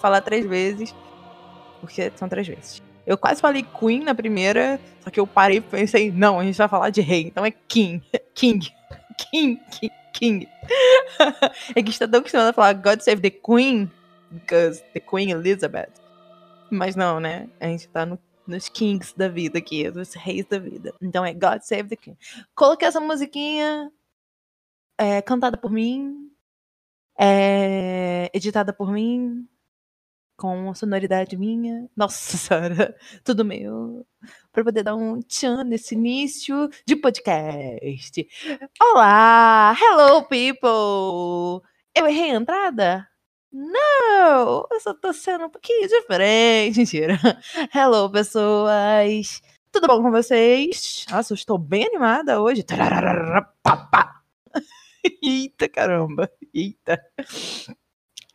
falar três vezes, porque são três vezes. Eu quase falei Queen na primeira, só que eu parei e pensei, não, a gente vai falar de rei, então é King. King. King. King. King. é que está tão acostumado a falar God save the Queen, because the Queen Elizabeth. Mas não, né? A gente tá no, nos kings da vida aqui, nos reis da vida. Então é God save the King. Coloquei essa musiquinha é, cantada por mim, é, editada por mim, com sonoridade minha. Nossa senhora, tudo meu. Para poder dar um tchan nesse início de podcast. Olá! Hello, people! Eu errei a entrada? Não! Eu só tô sendo um pouquinho diferente. Mentira. Hello, pessoas! Tudo bom com vocês? Nossa, eu estou bem animada hoje. Eita caramba! Eita!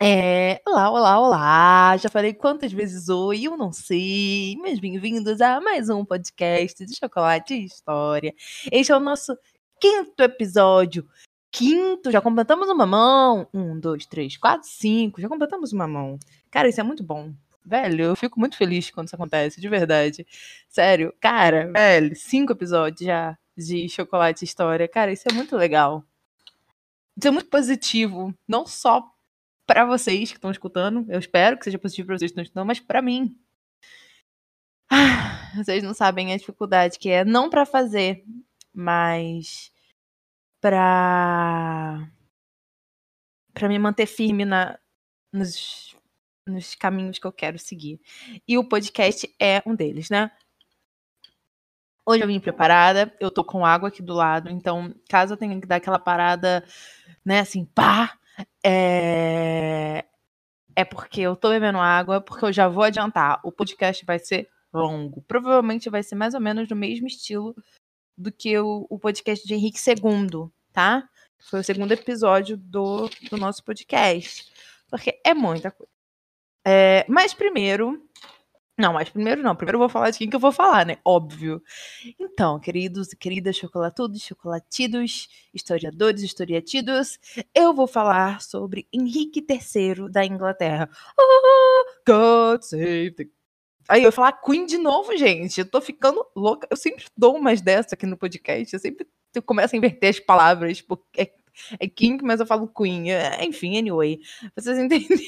É, olá, olá, olá! Já falei quantas vezes oi, eu não sei. Mas bem-vindos a mais um podcast de Chocolate e História. Este é o nosso quinto episódio. Quinto, já completamos uma mão. Um, dois, três, quatro, cinco. Já completamos uma mão. Cara, isso é muito bom. Velho, eu fico muito feliz quando isso acontece, de verdade. Sério, cara, velho, cinco episódios já de Chocolate e História. Cara, isso é muito legal. Isso é muito positivo. Não só para vocês que estão escutando. Eu espero que seja positivo para vocês que estão escutando, mas para mim. Ah, vocês não sabem a dificuldade que é, não para fazer, mas para para me manter firme na, nos, nos caminhos que eu quero seguir. E o podcast é um deles, né? Hoje eu vim preparada, eu tô com água aqui do lado, então caso eu tenha que dar aquela parada, né, assim, pá, é... é porque eu tô bebendo água, porque eu já vou adiantar. O podcast vai ser longo. Provavelmente vai ser mais ou menos do mesmo estilo do que o, o podcast de Henrique II, tá? Foi o segundo episódio do, do nosso podcast. Porque é muita coisa. É, mas primeiro, não, mas primeiro não. Primeiro eu vou falar de quem que eu vou falar, né? Óbvio. Então, queridos e queridas chocolatudos, chocolatidos, historiadores, historiatidos, eu vou falar sobre Henrique III da Inglaterra. Oh, God save the... Aí eu vou falar Queen de novo, gente. Eu tô ficando louca. Eu sempre dou umas dessas aqui no podcast. Eu sempre começo a inverter as palavras, porque é, é King, mas eu falo Queen. É, enfim, anyway. Vocês entenderam?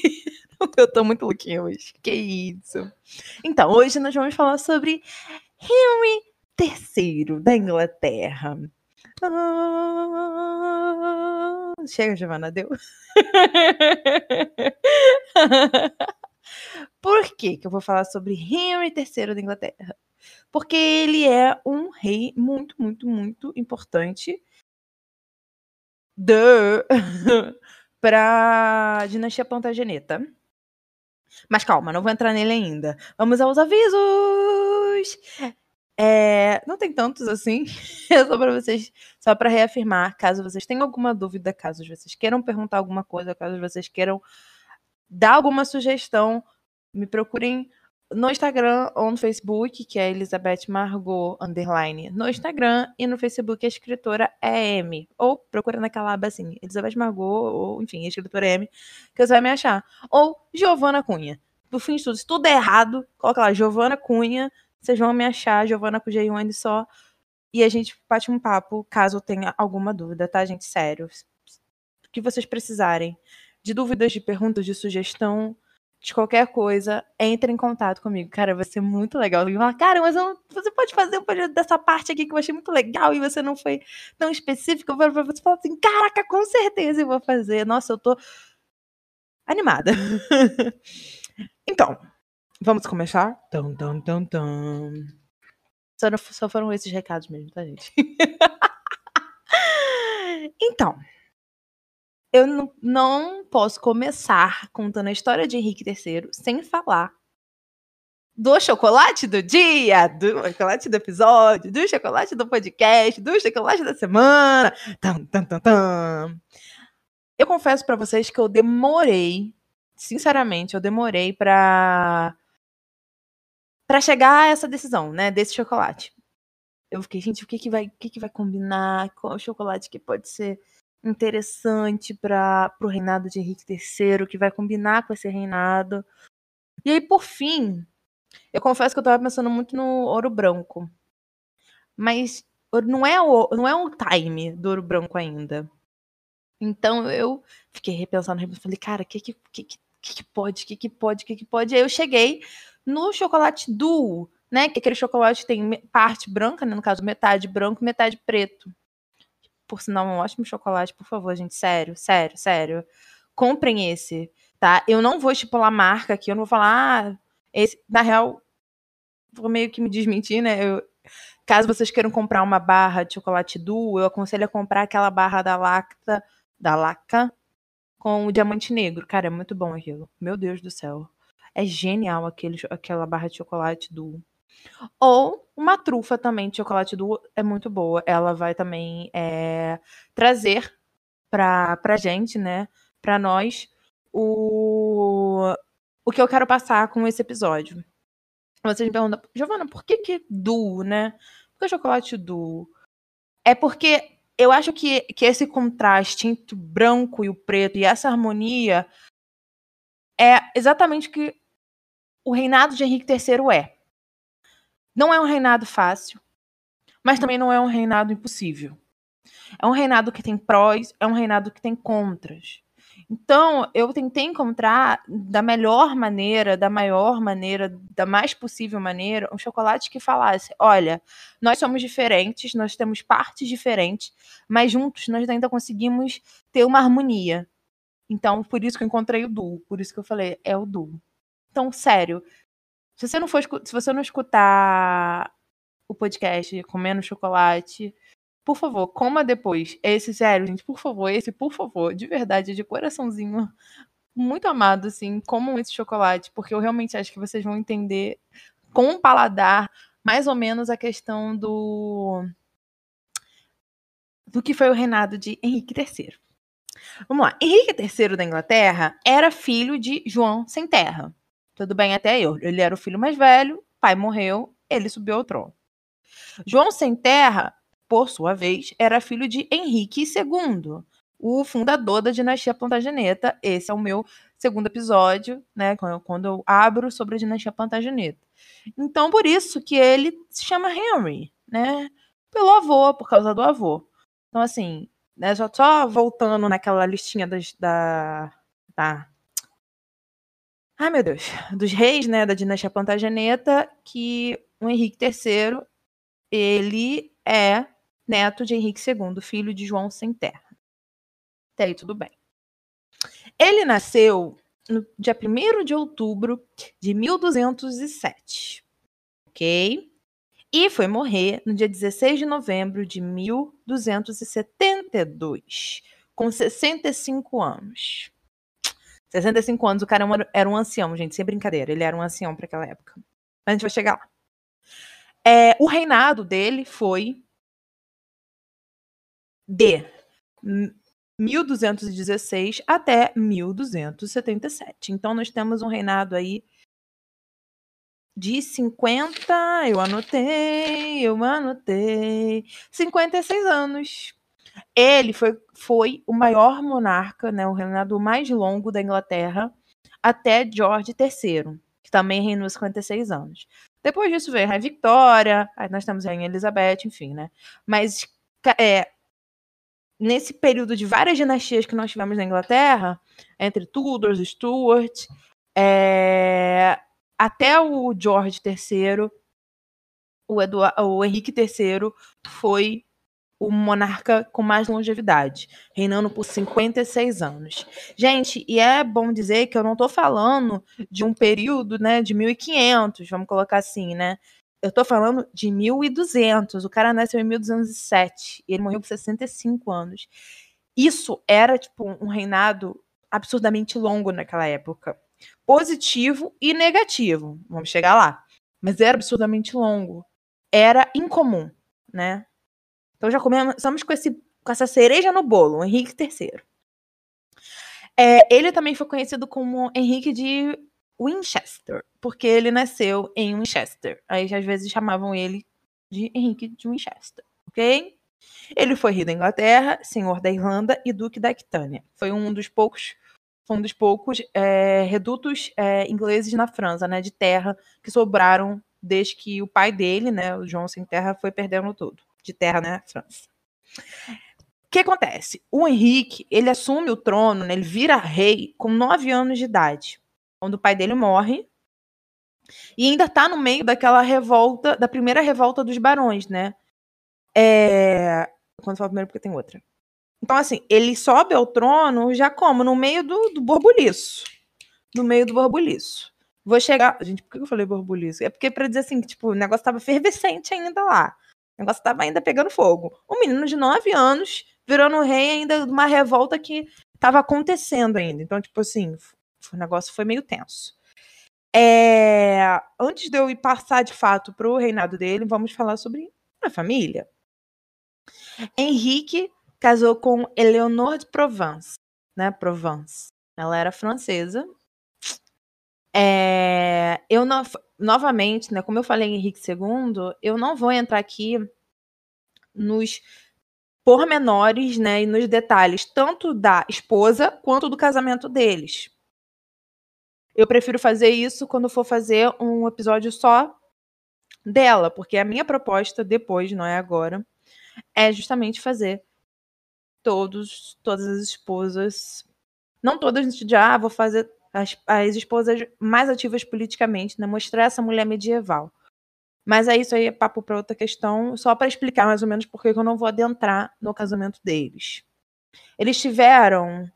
Eu tô muito louquinha hoje. Que isso. Então, hoje nós vamos falar sobre Henry III da Inglaterra. Ah, chega, Giovana, deu. Por que, que eu vou falar sobre Henry III da Inglaterra? Porque ele é um rei muito, muito, muito importante para a dinastia Plantageneta. Mas calma, não vou entrar nele ainda. Vamos aos avisos! É, não tem tantos assim, é só para vocês, só para reafirmar, caso vocês tenham alguma dúvida, caso vocês queiram perguntar alguma coisa, caso vocês queiram dar alguma sugestão, me procurem no Instagram ou no Facebook, que é Elizabeth Margot underline no Instagram, e no Facebook a escritora é M. Ou procura naquela aba assim, Elizabeth Margot, ou enfim, a escritora é M, que você vai me achar. Ou Giovana Cunha. No fim de tudo, se tudo é errado, coloca lá, Giovana Cunha, vocês vão me achar, Giovana com G1 só. E a gente bate um papo, caso tenha alguma dúvida, tá, gente? Sério. O que vocês precisarem. De dúvidas, de perguntas, de sugestão, de qualquer coisa, entre em contato comigo. Cara, vai ser muito legal. E falar, cara, mas não, você pode fazer um projeto dessa parte aqui que eu achei muito legal e você não foi tão específico. Você fala assim, caraca, com certeza eu vou fazer. Nossa, eu tô animada. então, vamos começar? Tum, tum, tum, tum. Só, não, só foram esses recados mesmo, tá, gente? então, eu não, não posso começar contando a história de Henrique III sem falar do chocolate do dia, do chocolate do episódio, do chocolate do podcast, do chocolate da semana. Eu confesso para vocês que eu demorei, sinceramente, eu demorei para para chegar a essa decisão, né, desse chocolate. eu fiquei, gente, o que que vai, o que que vai combinar? Qual o chocolate que pode ser interessante para o reinado de Henrique III, que vai combinar com esse reinado. E aí, por fim, eu confesso que eu tava pensando muito no ouro branco. Mas não é o, não é o time do ouro branco ainda. Então eu fiquei repensando, falei, cara, o que que, que, que, pode, o que que pode, o que que pode? Aí eu cheguei no chocolate duo, né? Que aquele chocolate tem parte branca, né? No caso, metade branco, metade preto. Por sinal, um ótimo chocolate, por favor, gente. Sério, sério, sério. Comprem esse, tá? Eu não vou estipular marca aqui, eu não vou falar, ah, esse, na real, vou meio que me desmentir, né? Eu, caso vocês queiram comprar uma barra de chocolate duo, eu aconselho a comprar aquela barra da Lacta, da Laca, com o diamante negro. Cara, é muito bom aquilo. Meu Deus do céu. É genial aquele, aquela barra de chocolate duo. Ou uma trufa também de chocolate duo é muito boa. Ela vai também é, trazer pra, pra gente, né? Pra nós, o, o que eu quero passar com esse episódio. Vocês me perguntam, Giovana, por que que duo, né? Por que chocolate duo? É porque eu acho que, que esse contraste entre o branco e o preto e essa harmonia é exatamente o que o reinado de Henrique III é. Não é um reinado fácil, mas também não é um reinado impossível. É um reinado que tem prós, é um reinado que tem contras. Então, eu tentei encontrar da melhor maneira, da maior maneira, da mais possível maneira, um chocolate que falasse: olha, nós somos diferentes, nós temos partes diferentes, mas juntos nós ainda conseguimos ter uma harmonia. Então, por isso que eu encontrei o duo, por isso que eu falei: é o duo. Então, sério, se você não for se você não escutar o podcast comendo chocolate, por favor, coma depois. Esse, sério, gente, por favor, esse, por favor, de verdade, de coraçãozinho, muito amado, assim, comam esse chocolate, porque eu realmente acho que vocês vão entender com o paladar mais ou menos a questão do do que foi o reinado de Henrique III. Vamos lá. Henrique III da Inglaterra era filho de João Sem Terra. Tudo bem até eu. Ele era o filho mais velho, pai morreu, ele subiu ao trono. João Sem Terra, por sua vez, era filho de Henrique II, o fundador da dinastia Plantageneta. Esse é o meu segundo episódio, né, quando eu abro sobre a dinastia Plantageneta. Então, por isso que ele se chama Henry, né, pelo avô, por causa do avô. Então, assim, né, só, voltando naquela listinha das, da, da ai meu Deus, dos reis, né, da dinastia Plantageneta, que o Henrique III, ele é neto de Henrique II, filho de João Sem Terra. Até aí tudo bem. Ele nasceu no dia 1 de outubro de 1207, ok? E foi morrer no dia 16 de novembro de 1272, com 65 anos. 65 anos, o cara era um ancião, gente, sem brincadeira. Ele era um ancião para aquela época. Mas a gente vai chegar lá. É, o reinado dele foi de 1216 até 1277. Então nós temos um reinado aí de 50, eu anotei, eu anotei, 56 anos. Ele foi, foi o maior monarca, né, o reinado mais longo da Inglaterra, até George III, que também reinou 56 anos. Depois disso veio a Rainha Victoria, aí nós temos a Rainha Elizabeth, enfim, né? Mas é, nesse período de várias dinastias que nós tivemos na Inglaterra, entre Tudors, Stuart, é, até o George III, o, Eduard, o Henrique III foi o monarca com mais longevidade, reinando por 56 anos. Gente, e é bom dizer que eu não estou falando de um período, né, de 1500, vamos colocar assim, né? Eu estou falando de 1200. O cara nasceu em 1207 e ele morreu com 65 anos. Isso era tipo um reinado absurdamente longo naquela época. Positivo e negativo. Vamos chegar lá. Mas era absurdamente longo. Era incomum, né? Então já começamos com, esse, com essa cereja no bolo, Henrique III. É, ele também foi conhecido como Henrique de Winchester, porque ele nasceu em Winchester. Aí às vezes chamavam ele de Henrique de Winchester, ok? Ele foi rei da Inglaterra, senhor da Irlanda e duque da Aquitânia. Foi um dos poucos, um dos poucos é, redutos é, ingleses na França, né, de terra que sobraram desde que o pai dele, né, o João sem terra, foi perdendo tudo de terra na França. O que acontece? O Henrique, ele assume o trono, né, ele vira rei com nove anos de idade, quando o pai dele morre, e ainda está no meio daquela revolta, da primeira revolta dos barões, né? É... Quando falo primeiro, porque tem outra. Então, assim, ele sobe ao trono já como? No meio do, do borbuliço. No meio do borbuliço. Vou chegar. Gente, por que eu falei borbuliço? É porque pra dizer assim, que tipo, o negócio tava fervescente ainda lá. O negócio tava ainda pegando fogo. Um menino de 9 anos virando rei ainda de uma revolta que tava acontecendo ainda. Então, tipo assim, o negócio foi meio tenso. É... Antes de eu ir passar de fato pro reinado dele, vamos falar sobre a família. Henrique casou com Eleonore de Provence, né? Provence. Ela era francesa é, eu no, novamente, né, como eu falei em Henrique II, eu não vou entrar aqui nos pormenores, né, e nos detalhes tanto da esposa quanto do casamento deles. Eu prefiro fazer isso quando for fazer um episódio só dela, porque a minha proposta depois, não é agora, é justamente fazer todos, todas as esposas, não todas de ah, vou fazer as, as esposas mais ativas politicamente, né? Mostrar essa mulher medieval. Mas é isso aí, é papo para outra questão, só para explicar mais ou menos por que eu não vou adentrar no casamento deles. Eles tiveram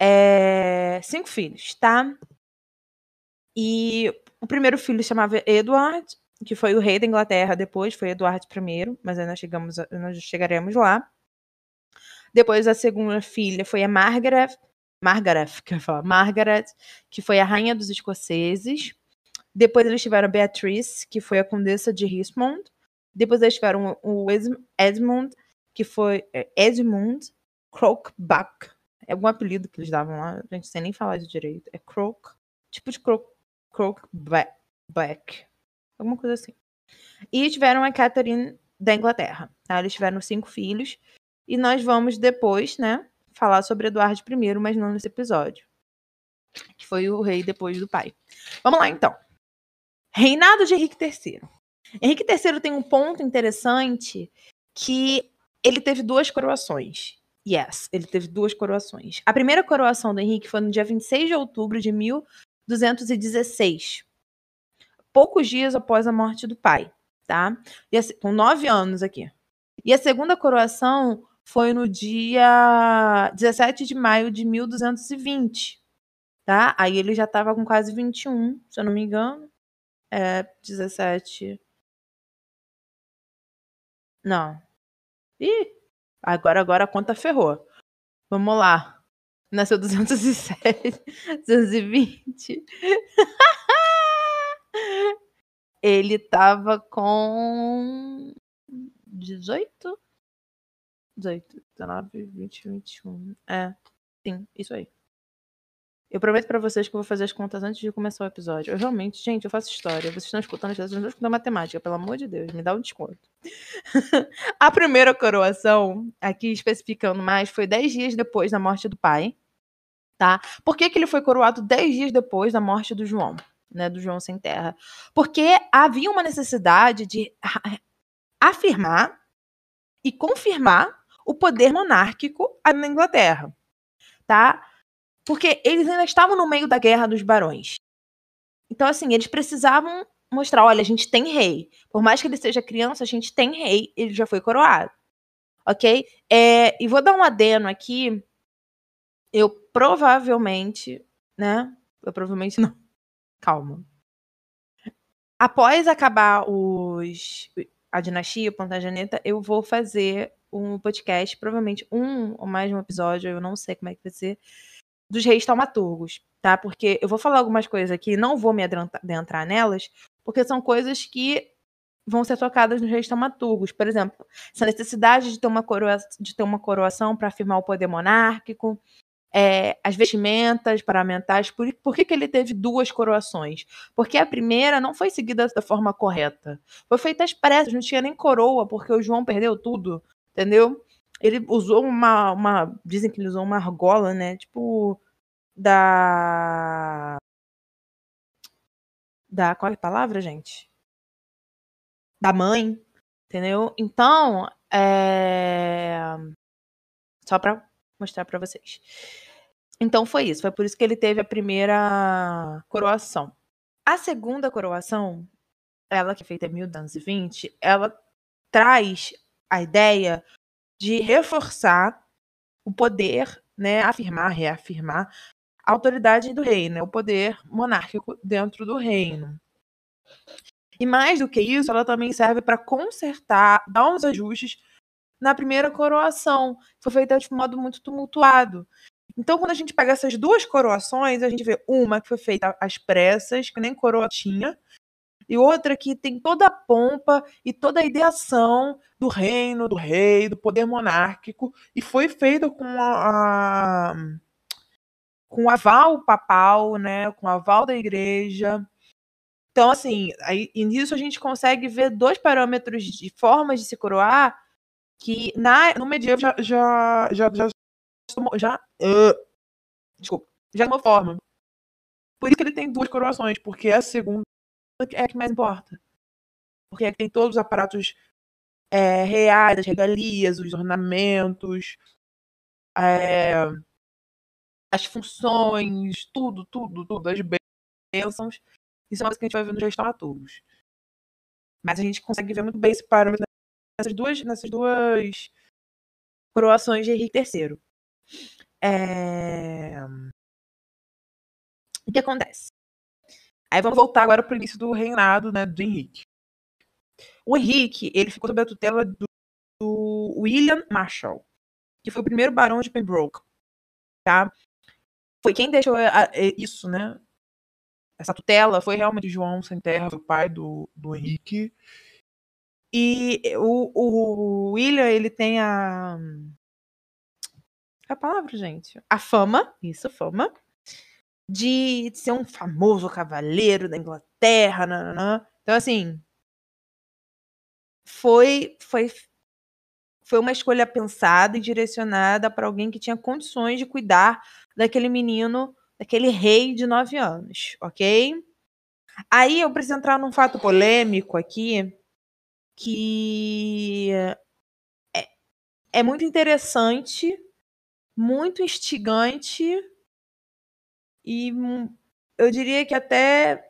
é, cinco filhos, tá? E o primeiro filho chamava Edward, que foi o rei da Inglaterra depois, foi Eduardo I, mas ainda chegamos, nós chegaremos lá. Depois a segunda filha foi a Margaret, Margaret, que eu falar, Margaret, que foi a rainha dos escoceses. Depois eles tiveram a Beatriz, que foi a condessa de Richmond. Depois eles tiveram o Edmund, que foi é, Edmund Crokeback. É algum apelido que eles davam lá, a gente sem nem falar isso direito. É Croke, tipo de Croke, Crokeback. Alguma coisa assim. E tiveram a Catherine da Inglaterra. Tá? Eles tiveram cinco filhos. E nós vamos depois, né, falar sobre Eduardo I, mas não nesse episódio. Que foi o rei depois do pai. Vamos lá, então. Reinado de Henrique III. Henrique III tem um ponto interessante que ele teve duas coroações. Yes, ele teve duas coroações. A primeira coroação do Henrique foi no dia 26 de outubro de 1216. Poucos dias após a morte do pai, tá? A, com nove anos aqui. E a segunda coroação foi no dia 17 de maio de 1220, tá? Aí ele já estava com quase 21, se eu não me engano. É, 17. Não. Ih, agora, agora a conta ferrou. Vamos lá. Nasceu 207, 220. ele tava com 18? 18, 19, 20, 21. É, sim, isso aí. Eu prometo para vocês que eu vou fazer as contas antes de começar o episódio. Eu realmente, gente, eu faço história. Vocês estão escutando, vocês estão escutando matemática, pelo amor de Deus, me dá um desconto. a primeira coroação, aqui especificando mais, foi 10 dias depois da morte do pai, tá? Por que, que ele foi coroado 10 dias depois da morte do João, né, do João sem terra? Porque havia uma necessidade de afirmar e confirmar o poder monárquico na Inglaterra, tá? Porque eles ainda estavam no meio da guerra dos barões. Então, assim, eles precisavam mostrar: olha, a gente tem rei. Por mais que ele seja criança, a gente tem rei, ele já foi coroado. Ok? É, e vou dar um adeno aqui. Eu provavelmente, né? Eu provavelmente não. Calma. Após acabar os, a dinastia, o Plantageneta, eu vou fazer um podcast, provavelmente um ou mais um episódio, eu não sei como é que vai ser, dos reis taumaturgos, tá? Porque eu vou falar algumas coisas aqui, não vou me adentrar nelas, porque são coisas que vão ser tocadas nos reis taumaturgos. Por exemplo, essa necessidade de ter uma, coroa, de ter uma coroação para afirmar o poder monárquico, é, as vestimentas paramentais. Por, por que, que ele teve duas coroações? Porque a primeira não foi seguida da forma correta. Foi feita às pressas, não tinha nem coroa, porque o João perdeu tudo, entendeu? Ele usou uma. uma dizem que ele usou uma argola, né? Tipo. Da. Da. Qual é a palavra, gente? Da mãe, entendeu? Então, é... só para mostrar para vocês. Então foi isso, foi por isso que ele teve a primeira coroação. A segunda coroação, ela que é feita em 1220, ela traz a ideia de reforçar o poder, né, afirmar, reafirmar a autoridade do rei, né, o poder monárquico dentro do reino. E mais do que isso, ela também serve para consertar, dar uns ajustes na primeira coroação. Foi feita de modo muito tumultuado. Então, quando a gente pega essas duas coroações, a gente vê uma que foi feita às pressas, que nem coroa tinha, e outra que tem toda a pompa e toda a ideação do reino, do rei, do poder monárquico, e foi feita com a, com o aval papal, né, com o aval da igreja. Então, assim, aí, nisso a gente consegue ver dois parâmetros de formas de se coroar que na, no medieval já já já já, já uh, desculpa, já tomou forma. Por isso que ele tem duas coroações, porque a segunda é a que mais importa. Porque é tem todos os aparatos é, reais, as regalias, os ornamentos, é, as funções, tudo, tudo, tudo, as bênçãos. Isso é uma coisa que a gente vai ver nos restauradores. Mas a gente consegue ver muito bem esse parâmetro nessas duas, nessas duas coroações de Henrique III. É... O que acontece? Aí vamos voltar agora para o início do reinado né, do Henrique. O Henrique ele ficou sob a tutela do, do William Marshall, que foi o primeiro barão de Pembroke. Tá? Foi quem deixou a, a, isso, né? Essa tutela foi realmente João Sem Terra, o pai do, do Henrique. E o, o William, ele tem a. A palavra, gente. A fama, isso, fama, de ser um famoso cavaleiro da Inglaterra. Nananã. Então, assim. Foi, foi, foi uma escolha pensada e direcionada para alguém que tinha condições de cuidar daquele menino, daquele rei de nove anos, ok? Aí eu preciso entrar num fato polêmico aqui, que é, é muito interessante, muito instigante e eu diria que até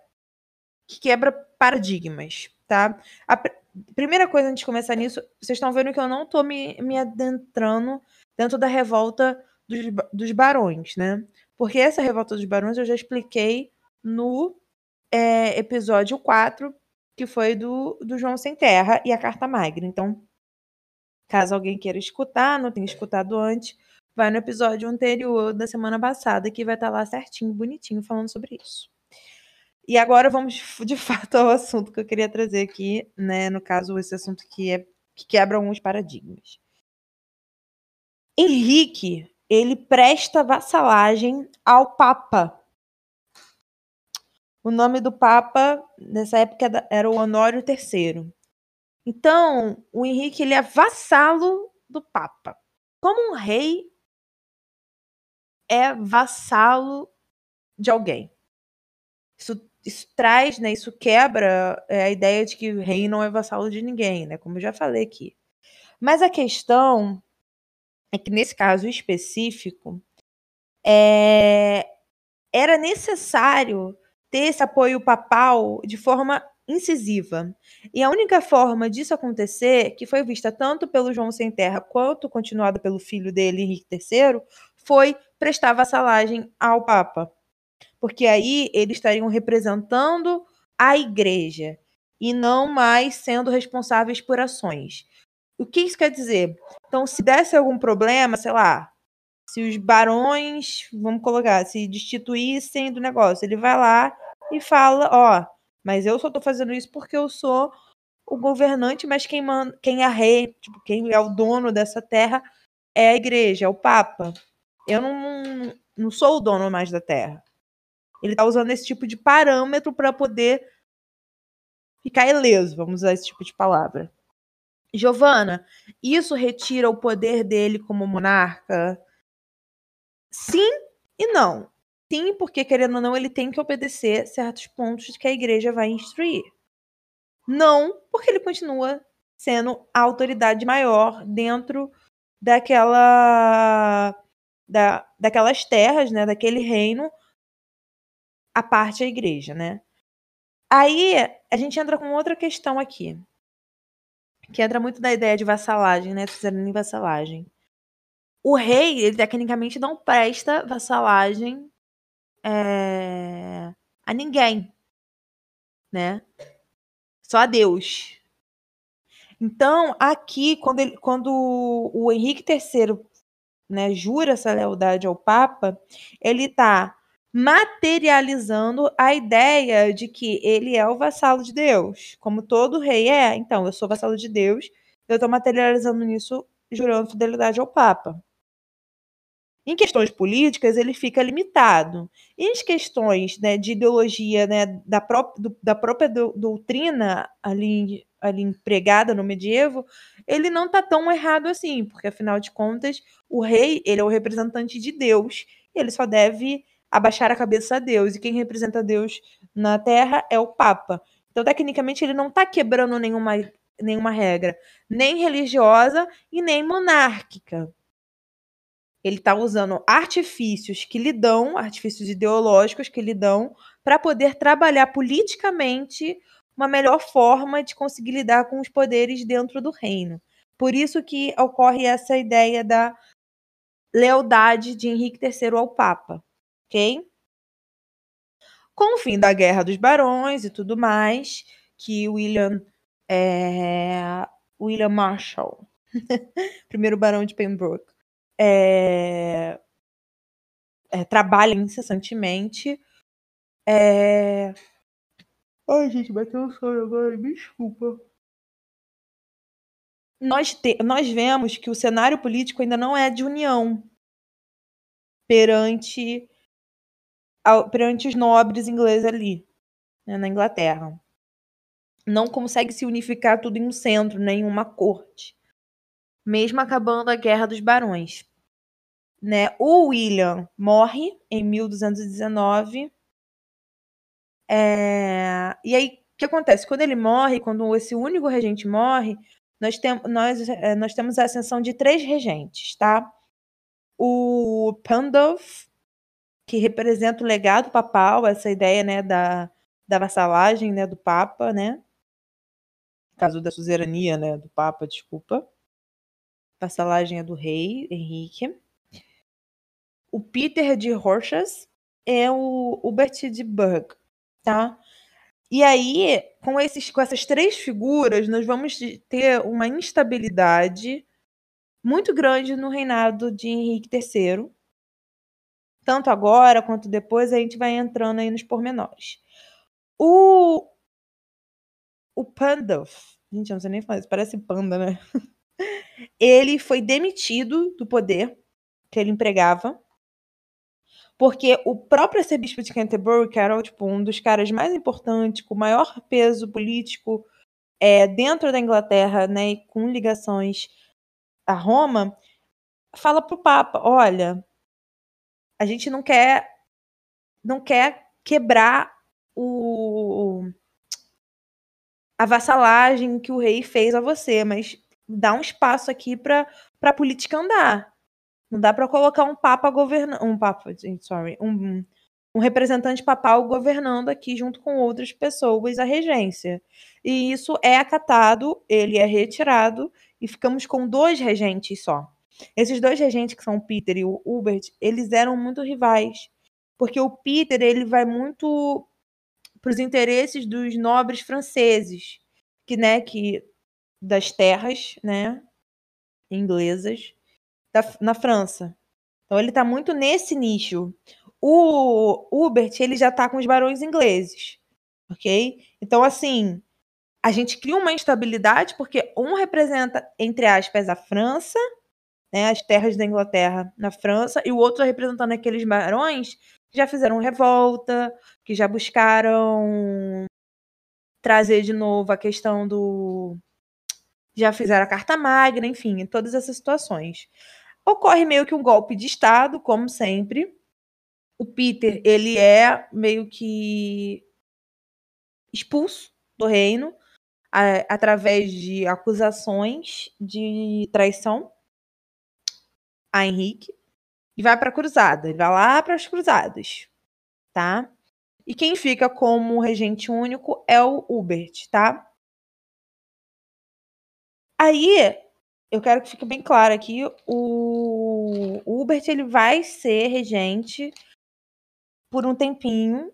que quebra paradigmas, tá? A pr primeira coisa antes de começar nisso, vocês estão vendo que eu não estou me, me adentrando dentro da revolta dos, dos barões, né? Porque essa revolta dos barões eu já expliquei no é, episódio 4, que foi do, do João Sem Terra e a Carta Magna. Então, caso alguém queira escutar, não tenha escutado antes, vai no episódio anterior da semana passada, que vai estar lá certinho, bonitinho, falando sobre isso. E agora vamos de fato ao assunto que eu queria trazer aqui, né? No caso, esse assunto que, é, que quebra alguns paradigmas. Henrique, ele presta vassalagem ao Papa. O nome do Papa nessa época era o Honório III. Então, o Henrique ele é vassalo do Papa. Como um rei é vassalo de alguém. Isso, isso traz, né, isso quebra é, a ideia de que o rei não é vassalo de ninguém, né, como eu já falei aqui. Mas a questão é que nesse caso específico é, era necessário ter esse apoio papal de forma incisiva. E a única forma disso acontecer, que foi vista tanto pelo João Sem Terra quanto continuada pelo filho dele, Henrique III, foi prestar vassalagem ao Papa. Porque aí eles estariam representando a igreja e não mais sendo responsáveis por ações. O que isso quer dizer? Então, se desse algum problema, sei lá, se os barões, vamos colocar, se destituíssem do negócio, ele vai lá e fala, ó, mas eu só tô fazendo isso porque eu sou o governante, mas quem manda, quem é rei, tipo, quem é o dono dessa terra é a igreja, é o papa. Eu não, não sou o dono mais da terra. Ele está usando esse tipo de parâmetro para poder ficar ileso, vamos usar esse tipo de palavra. Giovana, isso retira o poder dele como monarca? Sim e não. Sim, porque querendo ou não, ele tem que obedecer certos pontos que a igreja vai instruir. Não, porque ele continua sendo a autoridade maior dentro daquela da, daquelas terras, né, daquele reino, a parte da igreja, né? Aí a gente entra com outra questão aqui, que entra muito da ideia de vassalagem, né, em vassalagem. O rei, ele tecnicamente não presta vassalagem é, a ninguém, né? Só a Deus. Então, aqui, quando, ele, quando o Henrique III né, jura essa lealdade ao Papa, ele está materializando a ideia de que ele é o vassalo de Deus. Como todo rei é, então, eu sou vassalo de Deus, eu estou materializando nisso, jurando fidelidade ao Papa. Em questões políticas, ele fica limitado. Em questões né, de ideologia né, da, pró do, da própria do, doutrina ali, ali empregada no medievo, ele não está tão errado assim, porque afinal de contas, o rei ele é o representante de Deus, e ele só deve abaixar a cabeça a Deus, e quem representa Deus na Terra é o Papa. Então, tecnicamente, ele não está quebrando nenhuma, nenhuma regra, nem religiosa e nem monárquica ele está usando artifícios que lhe dão, artifícios ideológicos que lhe dão, para poder trabalhar politicamente uma melhor forma de conseguir lidar com os poderes dentro do reino. Por isso que ocorre essa ideia da lealdade de Henrique III ao Papa, ok? Com o fim da Guerra dos Barões e tudo mais, que William é, William Marshall, primeiro Barão de Pembroke, é, é, trabalha incessantemente. É... Ai, gente, bateu um sono agora, me desculpa. Nós, te... nós vemos que o cenário político ainda não é de união perante, ao, perante os nobres ingleses ali, né, na Inglaterra. Não consegue se unificar tudo em um centro, nem em uma corte. Mesmo acabando a Guerra dos Barões né? O William morre em 1219. É... E aí, o que acontece? Quando ele morre, quando esse único regente morre, nós, tem, nós, é, nós temos a ascensão de três regentes, tá? O Pandulf, que representa o legado papal, essa ideia, né, da, da vassalagem, né, do Papa, né? Caso da suzerania, né, do Papa, desculpa. Vassalagem é do rei Henrique o Peter de Rochas é o Hubert de Burgh, tá? E aí, com, esses, com essas três figuras, nós vamos ter uma instabilidade muito grande no reinado de Henrique III. Tanto agora quanto depois, a gente vai entrando aí nos pormenores. O, o Pandulf, gente, eu não sei nem falar isso, parece panda, né? Ele foi demitido do poder que ele empregava porque o próprio arcebispo de Canterbury, que era tipo, um dos caras mais importantes, com maior peso político é, dentro da Inglaterra, né, e com ligações a Roma, fala para o Papa: olha, a gente não quer, não quer quebrar o a vassalagem que o rei fez a você, mas dá um espaço aqui para a política andar. Não dá para colocar um papa governando, um papa, sorry, um, um representante papal governando aqui junto com outras pessoas a regência. E isso é acatado, ele é retirado e ficamos com dois regentes só. Esses dois regentes que são o Peter e o Hubert, eles eram muito rivais, porque o Peter ele vai muito para os interesses dos nobres franceses, que né, que das terras, né, inglesas da, na França. Então ele está muito nesse nicho. O Hubert, ele já está com os barões ingleses, ok? Então, assim, a gente cria uma instabilidade porque um representa, entre aspas, a França né, as terras da Inglaterra na França, e o outro representando aqueles barões que já fizeram revolta, que já buscaram trazer de novo a questão do. Já fizeram a Carta Magna, enfim, todas essas situações. Ocorre meio que um golpe de Estado, como sempre. O Peter, ele é meio que expulso do reino a, através de acusações de traição a Henrique e vai para a cruzada. Ele vai lá para as cruzadas, tá? E quem fica como regente único é o Hubert, tá? Aí, eu quero que fique bem claro aqui, o, o Hubert ele vai ser regente por um tempinho.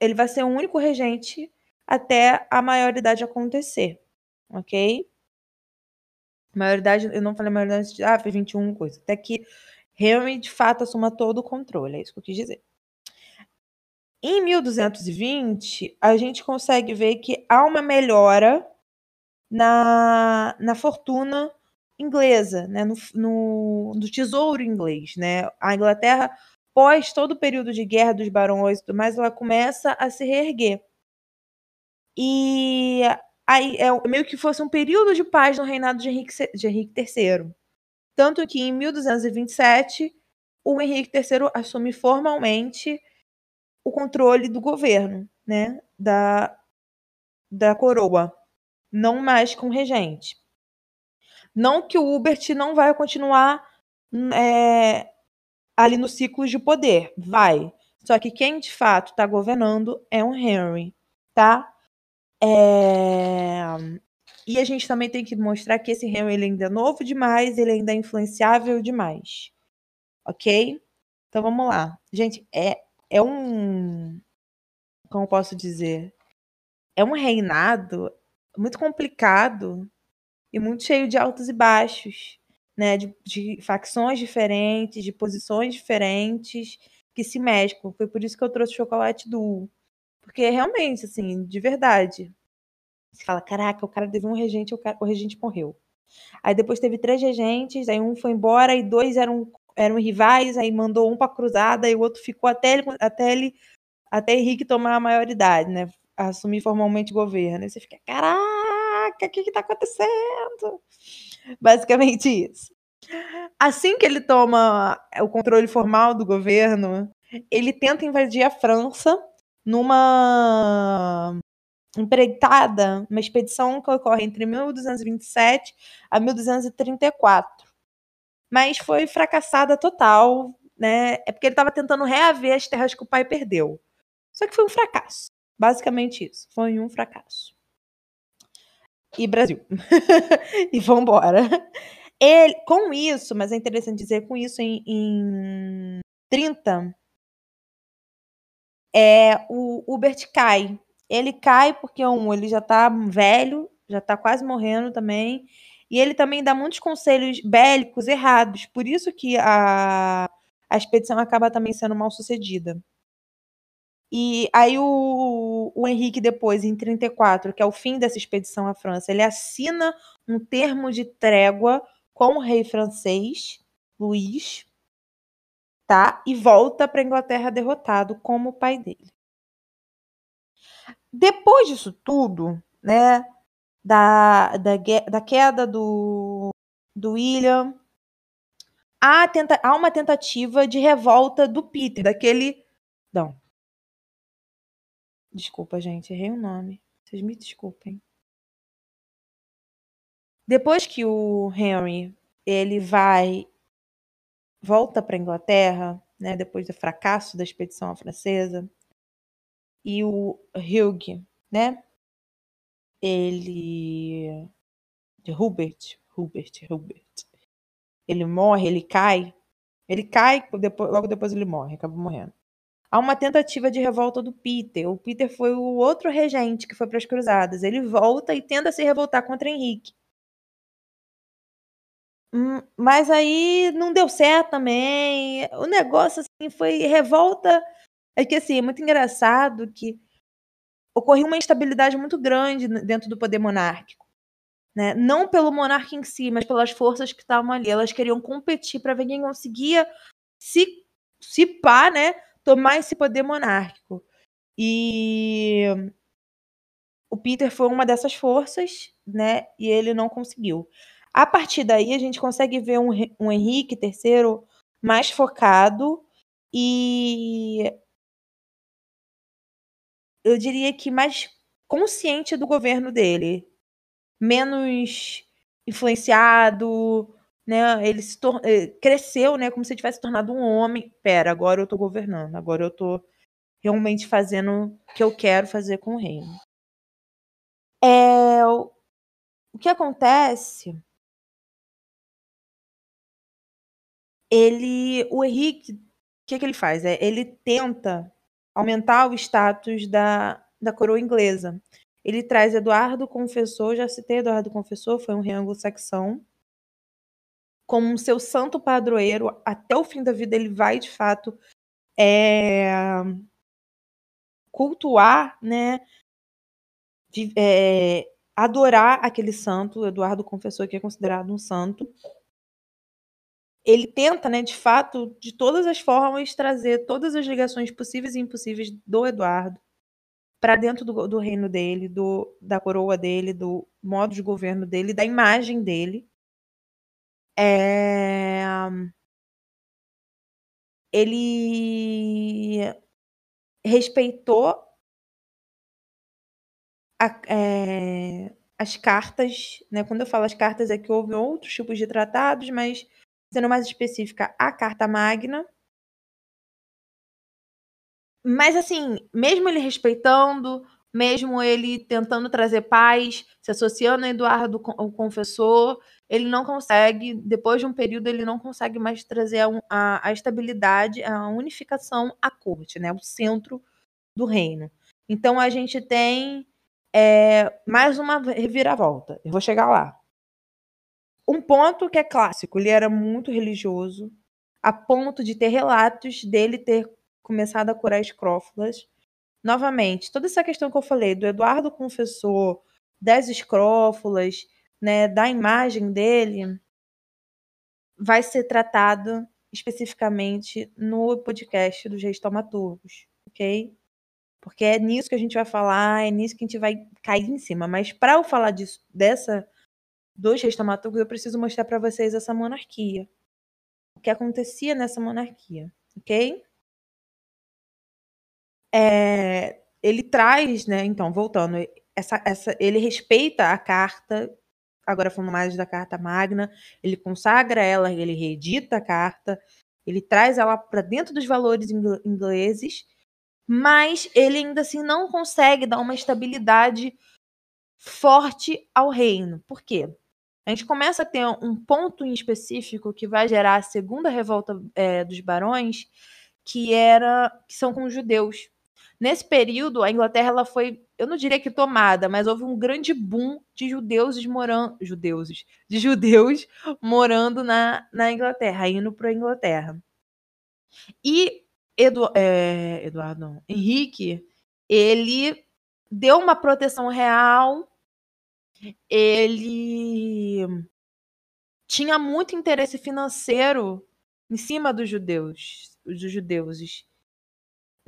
Ele vai ser o único regente até a maioridade acontecer, ok? Maioridade, eu não falei maioridade, ah, foi 21 coisa. Até que Henry, de fato, assuma todo o controle, é isso que eu quis dizer. Em 1220, a gente consegue ver que há uma melhora na, na fortuna inglesa, né? no, no, no tesouro inglês. Né? A Inglaterra, pós todo o período de guerra dos barões e tudo mais, ela começa a se reerguer. E aí é meio que fosse um período de paz no reinado de Henrique, de Henrique III. Tanto que em 1227 o Henrique III assume formalmente o controle do governo, né, da, da coroa, não mais com regente. Não que o Hubert não vai continuar é, ali no ciclo de poder, vai. Só que quem de fato está governando é o Henry, tá? É... E a gente também tem que mostrar que esse Henry ele ainda é novo demais, ele ainda é influenciável demais. Ok? Então vamos lá. Gente, é é um. Como posso dizer? É um reinado muito complicado e muito cheio de altos e baixos, né? De, de facções diferentes, de posições diferentes que se mesclam. Foi por isso que eu trouxe chocolate do. Porque realmente, assim, de verdade. Você fala, caraca, o cara teve um regente, o, cara, o regente morreu. Aí depois teve três regentes, aí um foi embora e dois eram eram rivais, aí mandou um para cruzada e o outro ficou até ele, até ele, até Henrique tomar a maioridade, né? Assumir formalmente o governo. E você fica, caraca, o que está acontecendo? Basicamente isso. Assim que ele toma o controle formal do governo, ele tenta invadir a França numa empreitada, uma expedição que ocorre entre 1227 a 1234 mas foi fracassada total, né? É porque ele estava tentando reaver as terras que o pai perdeu. Só que foi um fracasso. Basicamente isso. Foi um fracasso. E Brasil. e vambora. Ele, com isso, mas é interessante dizer, com isso em, em 30, é, o Hubert cai. Ele cai porque, um, ele já tá velho, já tá quase morrendo também. E ele também dá muitos conselhos bélicos errados, por isso que a, a expedição acaba também sendo mal sucedida. E aí o, o Henrique depois, em 34, que é o fim dessa expedição à França, ele assina um termo de trégua com o rei francês, Luís, tá? E volta para a Inglaterra derrotado como o pai dele. Depois disso tudo, né, da, da, da queda do, do William. Há, tenta, há uma tentativa de revolta do Peter, daquele. Não. Desculpa, gente, errei o nome. Vocês me desculpem. Depois que o Henry ele vai volta para Inglaterra, né, depois do fracasso da expedição francesa, e o Hugh, né, ele. De Hubert, Hubert, Hubert. Ele morre, ele cai. Ele cai, depois, logo depois ele morre, acaba morrendo. Há uma tentativa de revolta do Peter. O Peter foi o outro regente que foi para as cruzadas. Ele volta e tenta se revoltar contra Henrique. Hum, mas aí não deu certo também. O negócio assim foi revolta. É que assim, é muito engraçado que ocorreu uma instabilidade muito grande dentro do poder monárquico. né? Não pelo monarca em si, mas pelas forças que estavam ali. Elas queriam competir para ver quem conseguia se, se pá, né? Tomar esse poder monárquico. E o Peter foi uma dessas forças, né? E ele não conseguiu. A partir daí, a gente consegue ver um, um Henrique III mais focado e eu diria que mais consciente do governo dele, menos influenciado, né? Ele se eh, cresceu, né? Como se tivesse tornado um homem. Pera, agora eu tô governando, agora eu tô realmente fazendo o que eu quero fazer com o reino. É, o que acontece ele, o Henrique, o que, que ele faz? É, ele tenta aumentar o status da, da coroa inglesa. Ele traz Eduardo Confessor, já citei Eduardo Confessor, foi um rei anglo-saxão, como seu santo padroeiro. Até o fim da vida ele vai, de fato, é, cultuar, né, de, é, adorar aquele santo, Eduardo Confessor, que é considerado um santo. Ele tenta, né, de fato, de todas as formas, trazer todas as ligações possíveis e impossíveis do Eduardo para dentro do, do, reino dele, do, da coroa dele, do modo de governo dele, da imagem dele. É... Ele respeitou a, é, as cartas, né? Quando eu falo as cartas, é que houve outros tipos de tratados, mas sendo mais específica, a Carta Magna. Mas assim, mesmo ele respeitando, mesmo ele tentando trazer paz, se associando a Eduardo o Confessor, ele não consegue, depois de um período, ele não consegue mais trazer a, a, a estabilidade, a unificação à corte, né? o centro do reino. Então a gente tem é, mais uma reviravolta. Eu vou chegar lá. Um ponto que é clássico, ele era muito religioso, a ponto de ter relatos dele ter começado a curar escrófulas. Novamente, toda essa questão que eu falei do Eduardo Confessor, das escrófulas, né, da imagem dele, vai ser tratado especificamente no podcast dos Reis Taumaturgos, ok? Porque é nisso que a gente vai falar, é nisso que a gente vai cair em cima. Mas para eu falar disso, dessa dos reis taumaturgos, eu preciso mostrar para vocês essa monarquia. O que acontecia nessa monarquia, ok? É, ele traz, né? Então, voltando, essa, essa, ele respeita a carta, agora falando mais da carta magna, ele consagra ela, ele reedita a carta, ele traz ela para dentro dos valores ingleses, mas ele ainda assim não consegue dar uma estabilidade forte ao reino. Por quê? a gente começa a ter um ponto em específico que vai gerar a segunda revolta é, dos barões, que era que são com os judeus. Nesse período, a Inglaterra ela foi, eu não diria que tomada, mas houve um grande boom de judeus morando, judeus, de judeus morando na, na Inglaterra, indo para a Inglaterra. E Edu, é, Eduardo, Henrique, ele deu uma proteção real ele tinha muito interesse financeiro em cima dos judeus, dos judeus.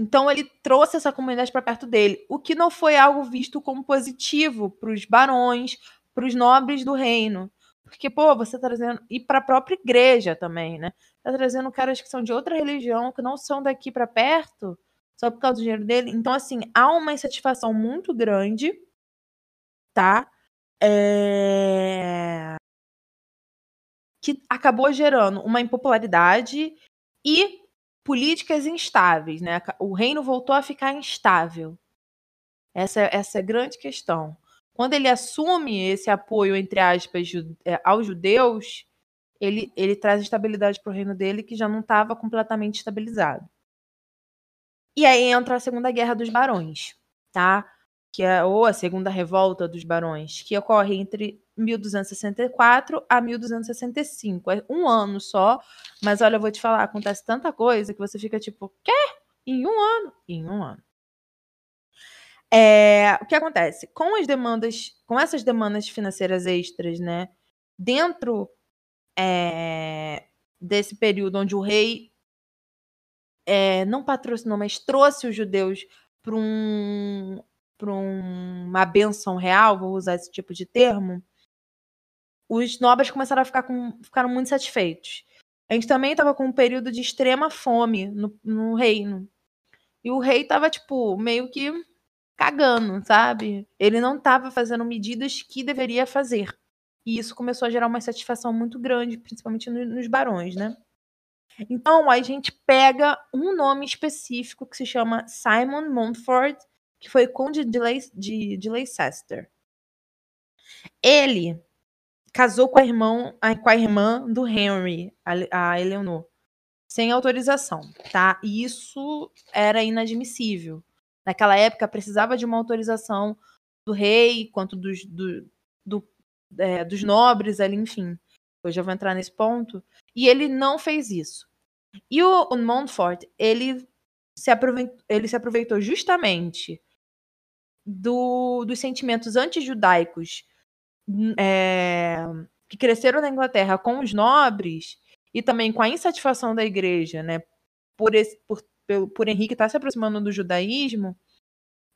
Então ele trouxe essa comunidade para perto dele, o que não foi algo visto como positivo para os barões, para os nobres do reino. Porque, pô, você tá trazendo. E para a própria igreja também, né? Tá trazendo caras que são de outra religião, que não são daqui para perto, só por causa do dinheiro dele. Então, assim, há uma insatisfação muito grande, tá? É... Que acabou gerando uma impopularidade e políticas instáveis, né? O reino voltou a ficar instável. Essa, essa é a grande questão. Quando ele assume esse apoio, entre aspas, é, aos judeus, ele, ele traz estabilidade para o reino dele, que já não estava completamente estabilizado. E aí entra a Segunda Guerra dos Barões, tá? Que é ou a Segunda Revolta dos Barões, que ocorre entre 1264 a 1265. É um ano só, mas olha, eu vou te falar, acontece tanta coisa que você fica tipo, quê? Em um ano? Em um ano. É, o que acontece? Com as demandas, com essas demandas financeiras extras, né? Dentro é, desse período onde o rei é, não patrocinou, mas trouxe os judeus para um, um, uma benção real, vou usar esse tipo de termo, os nobres começaram a ficar com, ficaram muito satisfeitos. A gente também estava com um período de extrema fome no, no reino. E o rei estava, tipo, meio que cagando, sabe? Ele não estava fazendo medidas que deveria fazer. E isso começou a gerar uma insatisfação muito grande, principalmente no, nos barões, né? Então, a gente pega um nome específico que se chama Simon Montfort, que foi conde de, Le de, de Leicester. Ele casou com a, irmão, com a irmã do Henry, a, Eleanor, sem autorização, tá? E isso era inadmissível. Naquela época precisava de uma autorização do rei, quanto dos, do, do, é, dos nobres ali, enfim. Hoje eu vou entrar nesse ponto. E ele não fez isso. E o, o Montfort, ele se, aproveitou, ele se aproveitou justamente do, dos sentimentos anti-judaicos é, que cresceram na Inglaterra com os nobres e também com a insatisfação da igreja, né, por, esse, por por Henrique estar tá se aproximando do judaísmo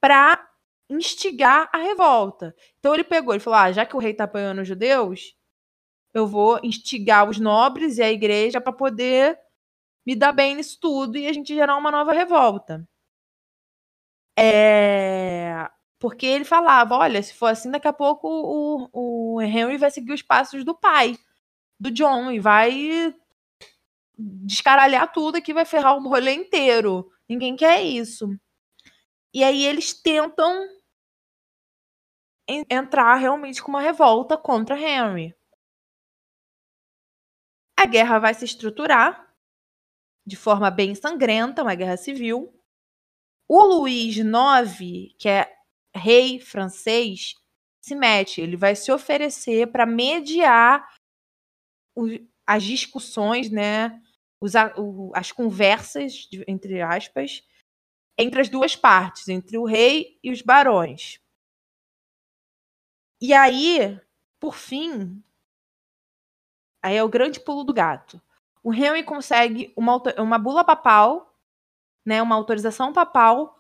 para instigar a revolta. Então ele pegou e falou: ah, já que o rei está apoiando os judeus, eu vou instigar os nobres e a igreja para poder me dar bem nisso tudo e a gente gerar uma nova revolta. É... Porque ele falava: olha, se for assim, daqui a pouco o, o Henry vai seguir os passos do pai, do John, e vai descaralhar tudo aqui, vai ferrar o rolê inteiro. Ninguém quer isso. E aí eles tentam entrar realmente com uma revolta contra Henry. A guerra vai se estruturar de forma bem sangrenta, uma guerra civil. O Luís IX, que é rei francês, se mete. Ele vai se oferecer para mediar as discussões, né, os, o, as conversas, entre aspas, entre as duas partes, entre o rei e os barões. E aí, por fim, aí é o grande pulo do gato. O Henry consegue uma, uma bula papal, né, uma autorização papal,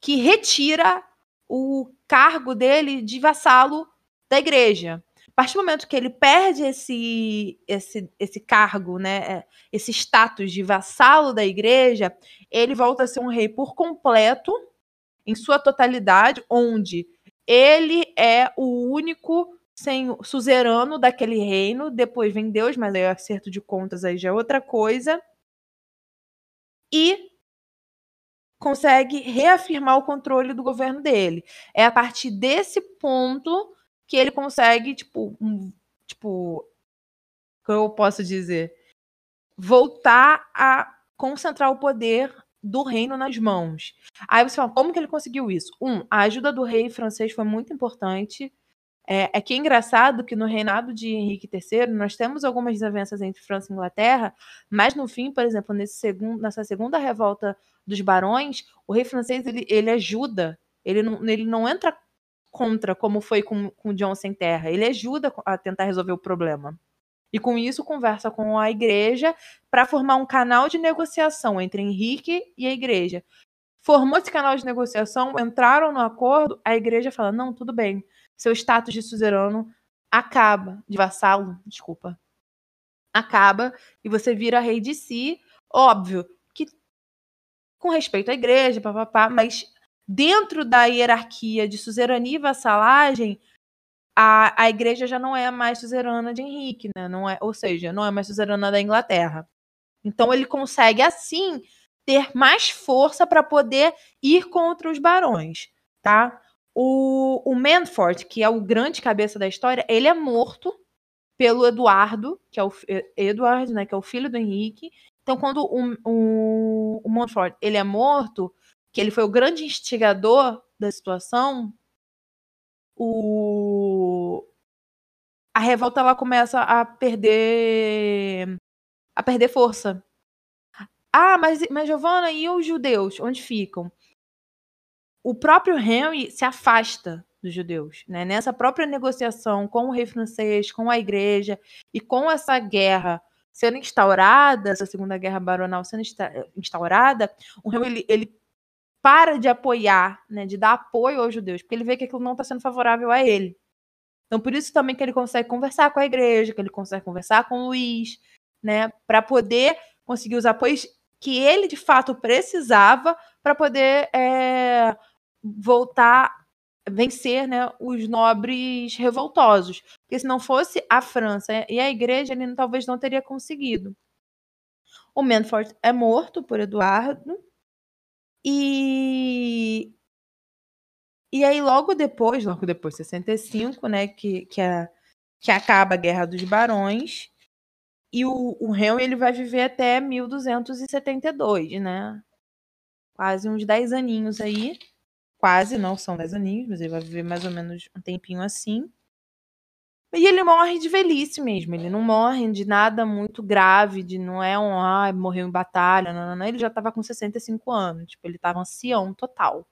que retira o cargo dele de vassalo da igreja partir do momento que ele perde esse, esse, esse cargo, né, é, esse status de vassalo da igreja, ele volta a ser um rei por completo, em sua totalidade, onde ele é o único sem, suzerano daquele reino. Depois vem Deus, mas aí o acerto de contas aí já é outra coisa. E consegue reafirmar o controle do governo dele. É a partir desse ponto que ele consegue, tipo, um, tipo, que eu posso dizer, voltar a concentrar o poder do reino nas mãos. Aí você fala, como que ele conseguiu isso? Um, a ajuda do rei francês foi muito importante. É, é que é engraçado que no reinado de Henrique III nós temos algumas desavenças entre França e Inglaterra, mas no fim, por exemplo, nesse segundo, nessa segunda revolta dos barões, o rei francês ele, ele ajuda, ele não, ele não entra contra, como foi com, com John sem terra. Ele ajuda a tentar resolver o problema. E com isso conversa com a igreja para formar um canal de negociação entre Henrique e a igreja. Formou esse canal de negociação, entraram no acordo, a igreja fala: não, tudo bem, seu status de suzerano acaba, de vassalo, desculpa, acaba e você vira rei de si. Óbvio que com respeito à igreja, papapá, mas dentro da hierarquia de suzerania e vassalagem, a, a igreja já não é mais suzerana de Henrique, né? Não é, ou seja, não é mais suzerana da Inglaterra. Então ele consegue assim ter mais força para poder ir contra os barões, tá? O, o Manfort, que é o grande cabeça da história, ele é morto pelo Eduardo, que é o Eduardo, né, que é o filho do Henrique. Então, quando o, o, o ele é morto, que ele foi o grande instigador da situação, o a revolta ela começa a perder a perder força. Ah, mas mas Giovana e os judeus, onde ficam? O próprio Henry se afasta dos judeus, né? Nessa própria negociação com o rei francês, com a igreja e com essa guerra sendo instaurada, essa segunda guerra baronal sendo instaurada, o Henry ele, ele para de apoiar, né, de dar apoio aos judeus, porque ele vê que aquilo não está sendo favorável a ele. Então, por isso também que ele consegue conversar com a igreja, que ele consegue conversar com o Luiz, né, para poder conseguir os apoios que ele de fato precisava para poder é, voltar vencer né, os nobres revoltosos. Porque se não fosse a França e a igreja, ele talvez não teria conseguido. O Manfort é morto por Eduardo. E e aí logo depois, logo depois 65, né, que que, a, que acaba a Guerra dos Barões, e o, o Henry ele vai viver até 1272, né? Quase uns 10 aninhos aí. Quase, não são 10 aninhos, mas ele vai viver mais ou menos um tempinho assim. E ele morre de velhice mesmo. Ele não morre de nada muito grave, de não é um, ah, morreu em batalha, não, não, não. Ele já tava com 65 anos. Tipo, ele tava ancião total.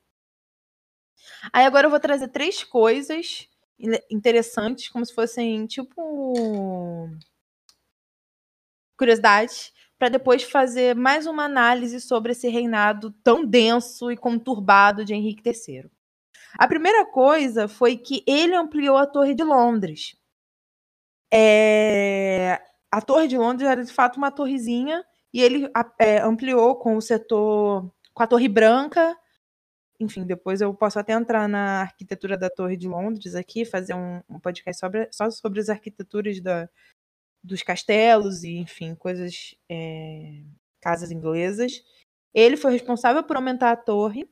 Aí agora eu vou trazer três coisas interessantes, como se fossem, tipo curiosidades para depois fazer mais uma análise sobre esse reinado tão denso e conturbado de Henrique III. A primeira coisa foi que ele ampliou a Torre de Londres. É... A Torre de Londres era de fato uma torrezinha e ele é, ampliou com o setor, com a Torre Branca. Enfim, depois eu posso até entrar na arquitetura da Torre de Londres aqui, fazer um, um podcast sobre, só sobre as arquiteturas da, dos castelos e, enfim, coisas, é, casas inglesas. Ele foi responsável por aumentar a torre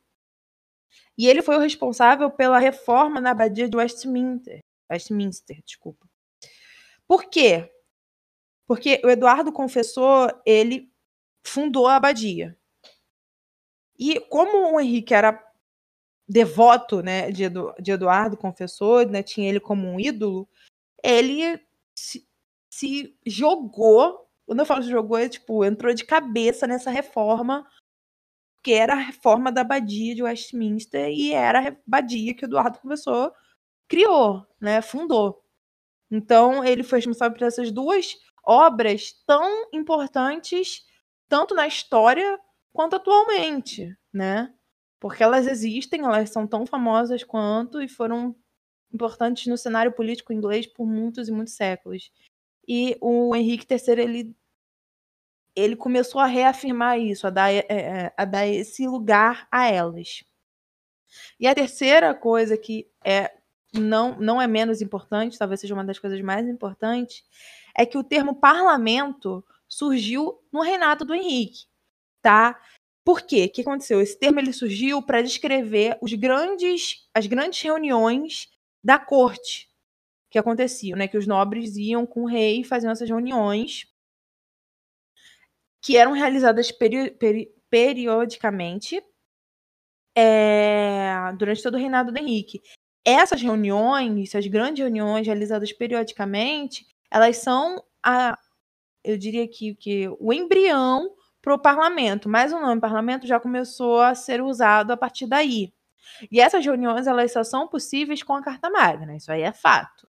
e ele foi o responsável pela reforma na abadia de Westminster. Westminster, desculpa. Por quê? Porque o Eduardo Confessor, ele fundou a abadia. E como o Henrique era devoto né, de, Eduardo Confessor, né, tinha ele como um ídolo, ele se jogou. Quando eu falo se jogou, é tipo, entrou de cabeça nessa reforma, que era a reforma da abadia de Westminster, e era a abadia que o Eduardo começou, criou, né? Fundou. Então, ele foi responsável por essas duas obras tão importantes, tanto na história quanto atualmente, né? Porque elas existem, elas são tão famosas quanto e foram importantes no cenário político inglês por muitos e muitos séculos. E o Henrique III, ele, ele começou a reafirmar isso, a dar, é, a dar esse lugar a elas. E a terceira coisa que é não, não é menos importante, talvez seja uma das coisas mais importantes, é que o termo parlamento surgiu no reinado do Henrique, tá? Por quê? O que aconteceu? Esse termo ele surgiu para descrever os grandes, as grandes reuniões da corte, que aconteciam, né? Que os nobres iam com o rei faziam essas reuniões que eram realizadas peri peri periodicamente é, durante todo o reinado do Henrique. Essas reuniões, essas grandes reuniões realizadas periodicamente, elas são a, eu diria que, que o embrião para o parlamento, mas o nome parlamento já começou a ser usado a partir daí. E essas reuniões elas só são possíveis com a Carta Magna, isso aí é fato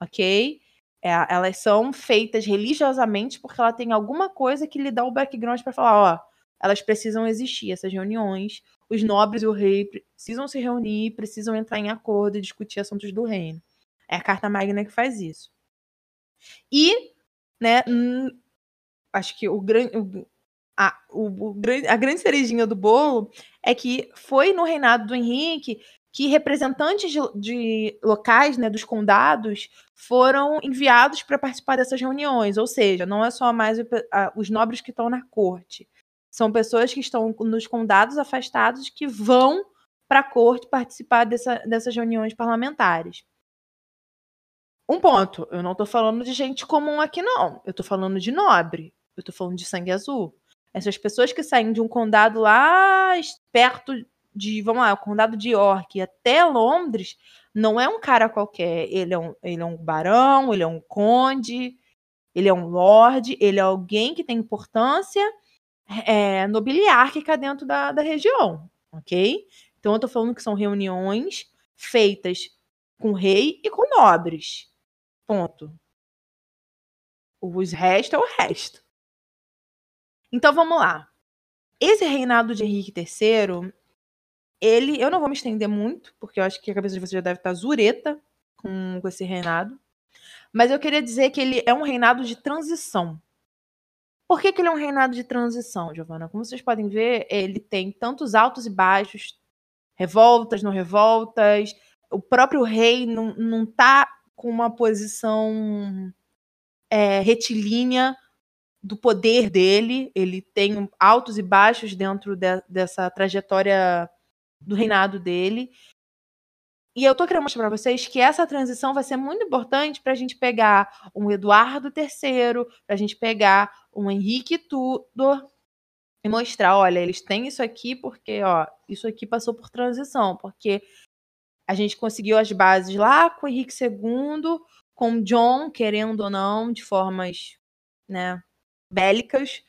ok? É, elas são feitas religiosamente porque ela tem alguma coisa que lhe dá o background para falar, ó, elas precisam existir, essas reuniões, os nobres e o rei precisam se reunir, precisam entrar em acordo e discutir assuntos do reino. É a Carta Magna que faz isso. E, né, acho que o grande. A, o, o, a grande cerejinha do bolo é que foi no reinado do Henrique que representantes de, de locais, né, dos condados, foram enviados para participar dessas reuniões. Ou seja, não é só mais os nobres que estão na corte. São pessoas que estão nos condados afastados que vão para a corte participar dessa, dessas reuniões parlamentares. Um ponto, eu não estou falando de gente comum aqui, não. Eu estou falando de nobre. Eu estou falando de sangue azul. Essas pessoas que saem de um condado lá perto de, vamos lá, o condado de York até Londres, não é um cara qualquer. Ele é um, ele é um barão, ele é um conde, ele é um lord, ele é alguém que tem importância é, nobiliárquica dentro da, da região, ok? Então eu tô falando que são reuniões feitas com rei e com nobres. Ponto. Os restos é o resto. Então vamos lá. Esse reinado de Henrique III, ele, eu não vou me estender muito, porque eu acho que a cabeça de você já deve estar zureta com, com esse reinado. Mas eu queria dizer que ele é um reinado de transição. Por que, que ele é um reinado de transição, Giovana? Como vocês podem ver, ele tem tantos altos e baixos, revoltas, não revoltas. O próprio rei não, não tá com uma posição é, retilínea do poder dele. Ele tem altos e baixos dentro de, dessa trajetória do reinado dele. E eu tô querendo mostrar para vocês que essa transição vai ser muito importante para a gente pegar um Eduardo III, para a gente pegar um Henrique Tudor e mostrar, olha, eles têm isso aqui porque, ó, isso aqui passou por transição, porque a gente conseguiu as bases lá com Henrique II, com John, querendo ou não, de formas, né, bélicas,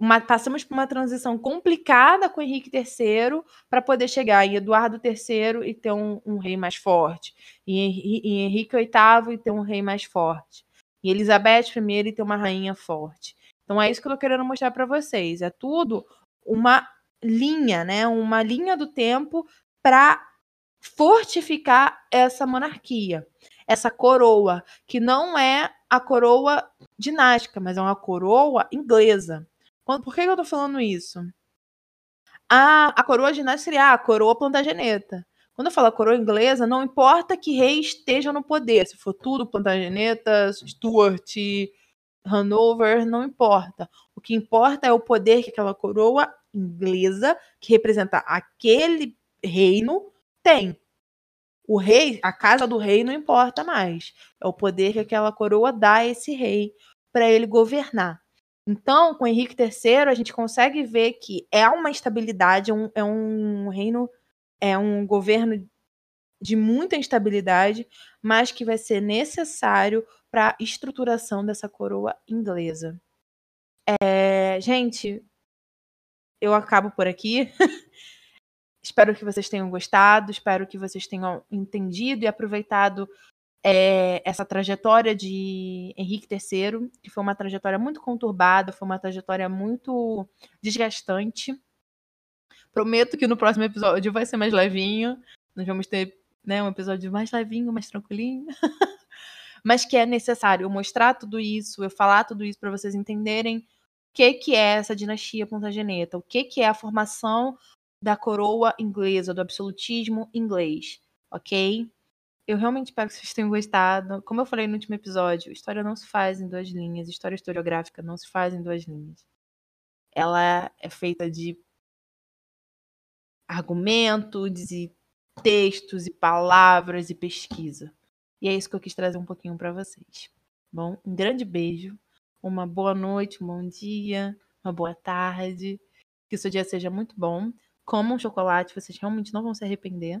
uma, passamos por uma transição complicada com Henrique III para poder chegar em Eduardo III e ter um, um rei mais forte, em, em Henrique VIII e ter um rei mais forte, e Elizabeth I e ter uma rainha forte. Então é isso que eu tô querendo mostrar para vocês. É tudo uma linha, né? Uma linha do tempo para fortificar essa monarquia, essa coroa, que não é a coroa dinástica, mas é uma coroa inglesa. Por que eu tô falando isso? A, a coroa ginástica seria a coroa plantageneta. Quando eu falo coroa inglesa, não importa que rei esteja no poder, se for tudo plantageneta, Stuart, Hanover, não importa. O que importa é o poder que aquela coroa inglesa, que representa aquele reino, tem. O rei, a casa do rei não importa mais. É o poder que aquela coroa dá a esse rei para ele governar. Então, com Henrique III, a gente consegue ver que é uma estabilidade, é um, é um reino, é um governo de muita instabilidade, mas que vai ser necessário para a estruturação dessa coroa inglesa. É, gente, eu acabo por aqui. espero que vocês tenham gostado, espero que vocês tenham entendido e aproveitado é, essa trajetória de Henrique III, que foi uma trajetória muito conturbada, foi uma trajetória muito desgastante. Prometo que no próximo episódio vai ser mais levinho. Nós vamos ter né, um episódio mais levinho, mais tranquilinho. Mas que é necessário mostrar tudo isso, eu falar tudo isso para vocês entenderem o que, que é essa dinastia Plantageneta, o que, que é a formação da coroa inglesa, do absolutismo inglês, ok? Eu realmente espero que vocês tenham gostado. Como eu falei no último episódio, história não se faz em duas linhas, história historiográfica não se faz em duas linhas. Ela é feita de argumentos e textos e palavras e pesquisa. E é isso que eu quis trazer um pouquinho para vocês. Bom, um grande beijo, uma boa noite, um bom dia, uma boa tarde. Que o seu dia seja muito bom. Comam chocolate, vocês realmente não vão se arrepender